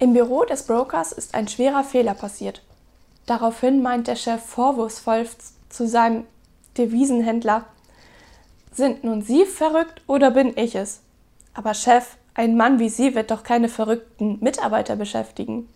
Im Büro des Brokers ist ein schwerer Fehler passiert. Daraufhin meint der Chef vorwurfsvoll zu seinem Devisenhändler, sind nun Sie verrückt oder bin ich es? Aber Chef, ein Mann wie Sie wird doch keine verrückten Mitarbeiter beschäftigen.